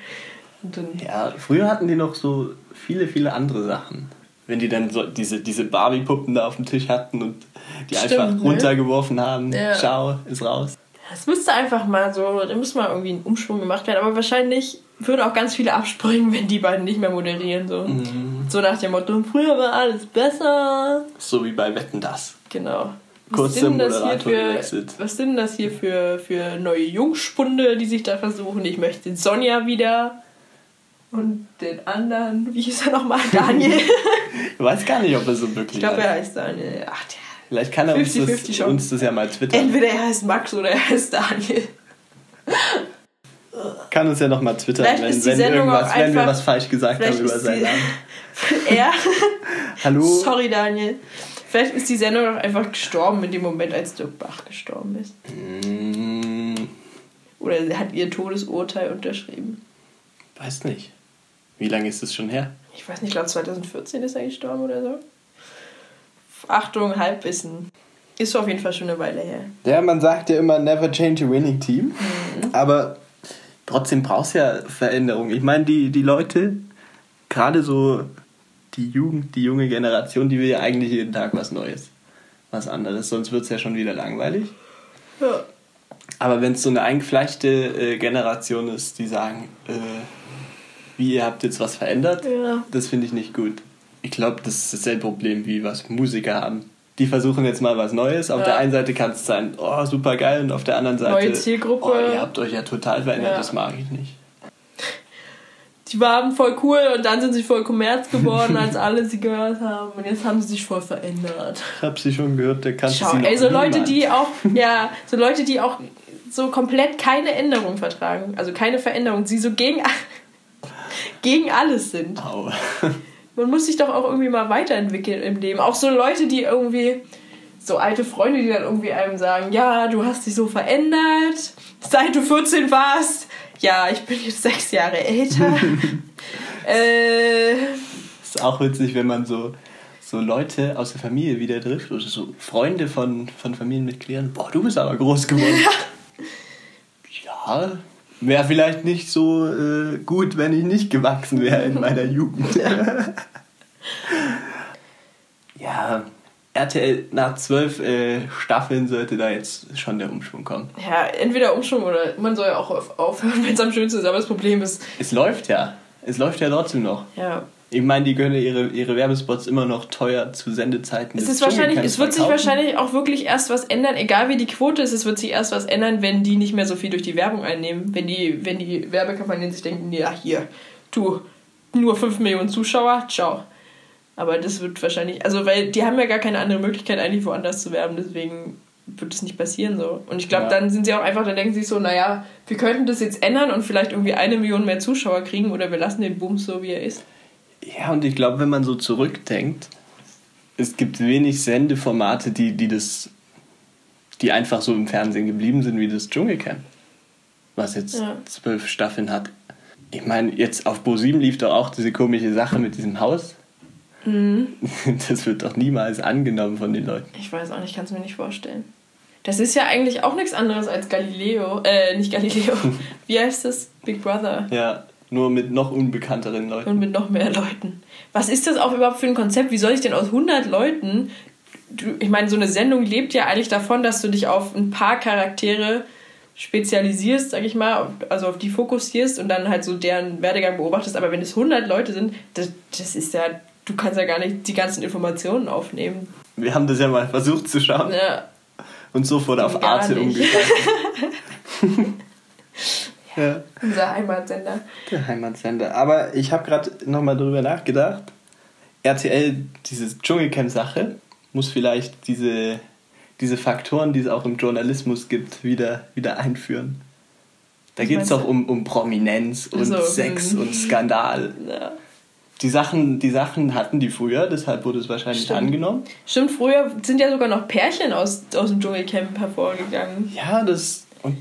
Dann, Ja, früher hatten die noch so viele, viele andere Sachen. Wenn die dann so diese, diese Barbie-Puppen da auf dem Tisch hatten und die Stimmt, einfach ne? runtergeworfen haben. Ja. Schau, ist raus. Das müsste einfach mal so, da müsste mal irgendwie ein Umschwung gemacht werden. Aber wahrscheinlich würden auch ganz viele abspringen, wenn die beiden nicht mehr moderieren. So, Mhm. so nach dem Motto, früher war alles besser. So wie bei Wetten das. Genau. Kurz sind der das hier für, was sind das hier für, für neue Jungspunde, die sich da versuchen? Ich möchte den Sonja wieder und den anderen, wie hieß er nochmal? Daniel. Ich weiß gar nicht, ob er so wirklich ich glaube, er heißt Daniel. Ach, der. Vielleicht kann er uns 50-50 das, uns das ja mal twittern. Entweder er heißt Max oder er heißt Daniel. Kann uns ja noch mal twittern, wenn, ist die wenn, Sendung irgendwas, wenn wir was falsch gesagt haben über ist seinen Namen. er. Hallo? Sorry, Daniel. Vielleicht ist die Sendung auch einfach gestorben in dem Moment, als Dirk Bach gestorben ist. Hm, Oder hat ihr Todesurteil unterschrieben. weiß nicht. Wie lange ist es schon her? Ich weiß nicht, ich glaube 2014 ist er gestorben oder so. Achtung, Halbwissen. Ist auf jeden Fall schon eine Weile her. Ja, man sagt ja immer never change a winning team. Aber trotzdem brauchst du ja Veränderung. Ich meine, die, die Leute, gerade so die Jugend, die junge Generation, die will ja eigentlich jeden Tag was Neues. Was anderes, sonst wird es ja schon wieder langweilig. Ja. Aber wenn es so eine eingefleischte äh, Generation ist, die sagen, äh, wie ihr habt jetzt was verändert, Ja. das finde ich nicht gut. Ich glaube, das ist dasselbe Problem wie was Musiker haben. Die versuchen jetzt mal was Neues. Auf Ja. der einen Seite kann es sein, oh, super geil, und auf der anderen Seite, Neue Zielgruppe. oh, ihr habt euch ja total verändert, Ja. das mag ich nicht. Die waren voll cool und dann sind sie voll Kommerz geworden, als alle sie gehört haben. Und jetzt haben sie sich voll verändert. Ich habe sie schon gehört, der kannst Schau, sie ey, so Leute, niemand. die auch, ja, so Leute, die auch so komplett keine Änderung vertragen, also keine Veränderung, sie so gegen, gegen alles sind. Au. Man muss sich doch auch irgendwie mal weiterentwickeln im Leben. Auch so Leute, die irgendwie, so alte Freunde, die dann irgendwie einem sagen, ja, du hast dich so verändert, seit du 14 warst. Ja, ich bin jetzt sechs Jahre älter. äh, ist auch witzig, wenn man so, so Leute aus der Familie wieder trifft oder so Freunde von, von Familienmitgliedern. Boah, du bist aber groß geworden. ja, wäre vielleicht nicht so äh, gut, wenn ich nicht gewachsen wäre in meiner Jugend. ja, RTL nach zwölf äh, Staffeln sollte da jetzt schon der Umschwung kommen. ja, entweder Umschwung oder man soll ja auch auf, aufhören, wenn es am schönsten ist. Aber das Problem ist, Es läuft ja. Es läuft ja trotzdem noch. ja, Ich meine, die können ihre, ihre Werbespots immer noch teuer zu Sendezeiten. Es ist wahrscheinlich, es wird sich verkaufen. wahrscheinlich auch wirklich erst was ändern, egal wie die Quote ist, es wird sich erst was ändern, wenn die nicht mehr so viel durch die Werbung einnehmen. Wenn die, wenn die Werbekampagnen sich denken, ja hier, du, nur 5 Millionen Zuschauer, ciao. Aber das wird wahrscheinlich, also weil die haben ja gar keine andere Möglichkeit, eigentlich woanders zu werben, deswegen wird es nicht passieren so. Und ich glaube, Ja. dann sind sie auch einfach, dann denken sie so, naja, wir könnten das jetzt ändern und vielleicht irgendwie eine Million mehr Zuschauer kriegen oder wir lassen den Boom so, wie er ist. Ja, und ich glaube, wenn man so zurückdenkt, es gibt wenig Sendeformate, die, die das, die einfach so im Fernsehen geblieben sind wie das Dschungelcamp. Was jetzt Ja. zwölf Staffeln hat. Ich meine, jetzt auf Bo 7 lief doch auch diese komische Sache mit diesem Haus. Mhm. Das wird doch niemals angenommen von den Leuten. Ich weiß auch nicht, kann es mir nicht vorstellen. Das ist ja eigentlich auch nichts anderes als Galileo. Äh, nicht Galileo. Wie heißt das? Big Brother. Ja, nur mit noch unbekannteren Leuten. Und mit noch mehr Leuten. Was ist das auch überhaupt für ein Konzept? Wie soll ich denn aus 100 Leuten. Du, ich meine, so eine Sendung lebt ja eigentlich davon, dass du dich auf ein paar Charaktere spezialisierst, sag ich mal, also auf die fokussierst und dann halt so deren Werdegang beobachtest. Aber wenn es 100 Leute sind, das, das ist ja, du kannst ja gar nicht die ganzen Informationen aufnehmen. Wir haben das ja mal versucht zu schauen Ja, und sofort auf Gar Arte umgeschaltet. ja. unser Heimatsender. Der Heimatsender. Aber ich habe gerade nochmal drüber nachgedacht. RTL, diese Dschungelcamp-Sache, muss vielleicht diese, diese Faktoren, die es auch im Journalismus gibt, wieder, wieder einführen. Da geht es doch um, um Prominenz und Ach so, Sex hm. und Skandal. Ja. Die Sachen, die Sachen hatten die früher, deshalb wurde es wahrscheinlich Stimmt. angenommen. Stimmt, früher sind ja sogar noch Pärchen aus, aus dem Dschungelcamp hervorgegangen. Ja, das. Und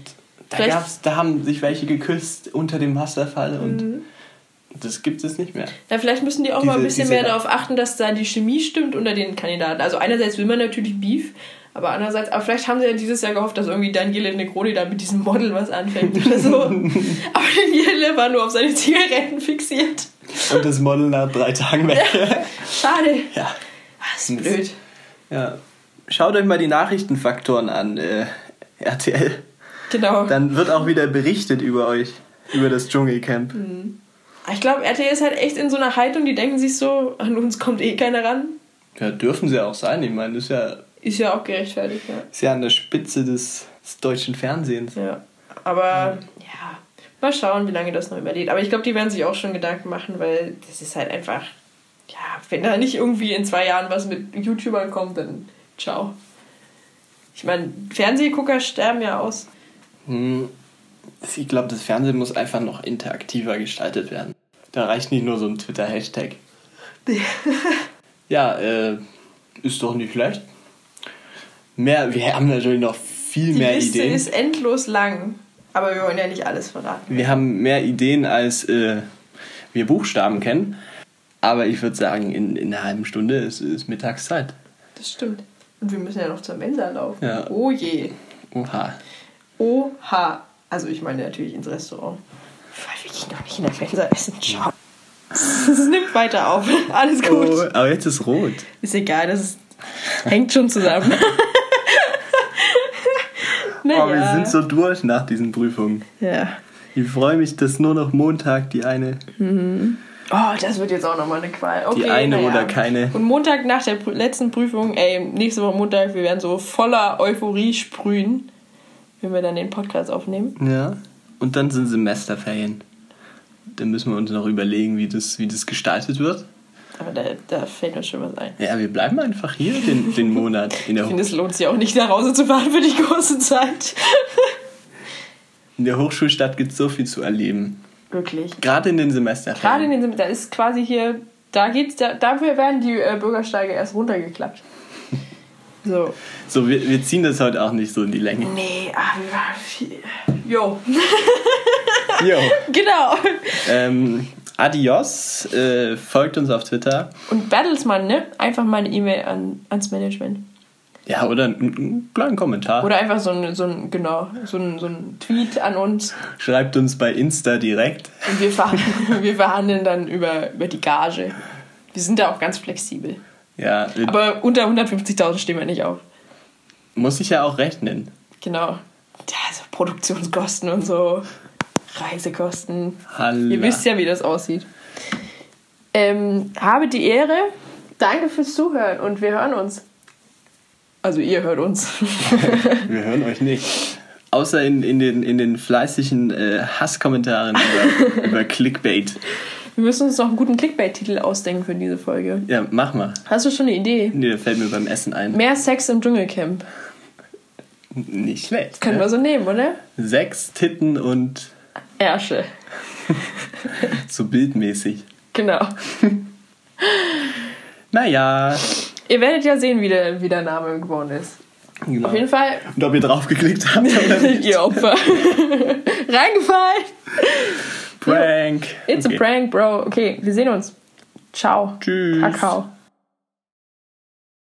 da, Vielleicht- gab's, da haben sich welche geküsst unter dem Wasserfall und Mhm. das gibt es nicht mehr. Ja, vielleicht müssen die auch mal ein Diese- bisschen diese- mehr darauf achten, dass da die Chemie stimmt unter den Kandidaten. Also einerseits will man natürlich Beef, aber andererseits, aber vielleicht haben sie ja dieses Jahr gehofft, dass irgendwie Daniele Negroni da mit diesem Model was anfängt oder so. aber Daniele war nur auf seine Zigaretten fixiert. Und das Model nach drei Tagen weg. Schade. ja. Ah, Das ist blöd. ja. Schaut euch mal die Nachrichtenfaktoren an, äh, RTL. Genau. Dann wird auch wieder berichtet über euch, über das Dschungelcamp. Ich glaube, RTL ist halt echt in so einer Haltung, die denken sich so, an uns kommt eh keiner ran. Ja, dürfen sie auch sein. Ich meine, das ist ja, Ist ja auch gerechtfertigt, ja. ist ja an der Spitze des, des deutschen Fernsehens. Ja, aber ja, mal schauen, wie lange das noch überlebt. Aber ich glaube, die werden sich auch schon Gedanken machen, weil das ist halt einfach, ja, wenn da nicht irgendwie in zwei Jahren was mit YouTubern kommt, dann ciao. Ich meine, Fernsehgucker sterben ja aus. Hm, Ich glaube, das Fernsehen muss einfach noch interaktiver gestaltet werden. Da reicht nicht nur so ein Twitter-Hashtag. Ja, äh, ist doch nicht schlecht. Mehr, wir haben natürlich noch viel Die mehr Liste Ideen. ist endlos lang, aber wir wollen ja nicht alles verraten. Wir haben mehr Ideen, als äh, wir Buchstaben kennen. Aber ich würde sagen, in, in einer halben Stunde ist, ist Mittagszeit. Das stimmt. Und wir müssen ja noch zur Mensa laufen. Ja. Oh je. Oha. Oha. Also ich meine natürlich ins Restaurant. Weil wir gehen doch nicht in der Mensa essen. Ciao. Es nimmt weiter auf. Alles gut. Oh, aber jetzt ist rot. Ist egal, das ist, hängt schon zusammen. naja. Oh, wir sind so durch nach diesen Prüfungen. ja. Ich freue mich, dass nur noch Montag die eine. Oh, das wird jetzt auch nochmal eine Qual. Okay, Die eine naja. oder keine. Und Montag nach der letzten Prüfung, ey, nächste Woche Montag, wir werden so voller Euphorie sprühen, wenn wir dann den Podcast aufnehmen. Ja. Und dann sind Semesterferien. Dann müssen wir uns noch überlegen, wie das, wie das gestaltet wird. Aber da, da fällt uns schon was ein. Ja, wir bleiben einfach hier den, den Monat in der, Ich finde, es lohnt sich auch nicht, nach Hause zu fahren für die große Zeit. in der Hochschulstadt gibt es so viel zu erleben. Wirklich. Gerade in den Gerade in den Sem- da ist quasi hier, da geht's, da, dafür werden die äh, Bürgersteige erst runtergeklappt. So. So, wir, wir ziehen das heute auch nicht so in die Länge. Nee, ah, waren viel. Jo. Jo. genau. Ähm, adios. Äh, folgt uns auf Twitter. Und Battlesman, ne? Einfach mal eine E-Mail an, ans Management. Ja, oder einen, einen kleinen Kommentar. Oder einfach so ein, so ein genau, so ein, so ein Tweet an uns. Schreibt uns bei Insta direkt. Und wir verhandeln, wir verhandeln dann über, über die Gage. Wir sind da auch ganz flexibel. Ja, Aber unter 150.000 stehen wir nicht auf. muss ich ja auch rechnen. Genau. Ja, also Produktionskosten und so. Reisekosten. Hallo. Ihr wisst ja, wie das aussieht. Ähm, habe die Ehre. Danke fürs Zuhören und wir hören uns. Also ihr hört uns. Wir hören euch nicht. Außer in, in, den, in den fleißigen äh, Hasskommentaren über, über Clickbait. Wir müssen uns noch einen guten Clickbait-Titel ausdenken für diese Folge. Ja, mach mal. Hast du schon eine Idee? Nee, der fällt mir beim Essen ein. Mehr Sex im Dschungelcamp. Nicht schlecht. Können ne? wir so nehmen, oder? Sechs Titten und Ärsche. so bildmäßig. Genau. Naja. Ihr werdet ja sehen, wie der, wie der Name geworden ist. Genau. Auf jeden Fall, Und ob ihr draufgeklickt habt oder nicht. ihr Opfer. Reingefallen. Prank. It's Okay. a prank, bro. Okay, wir sehen uns. Ciao. Tschüss. Kakao.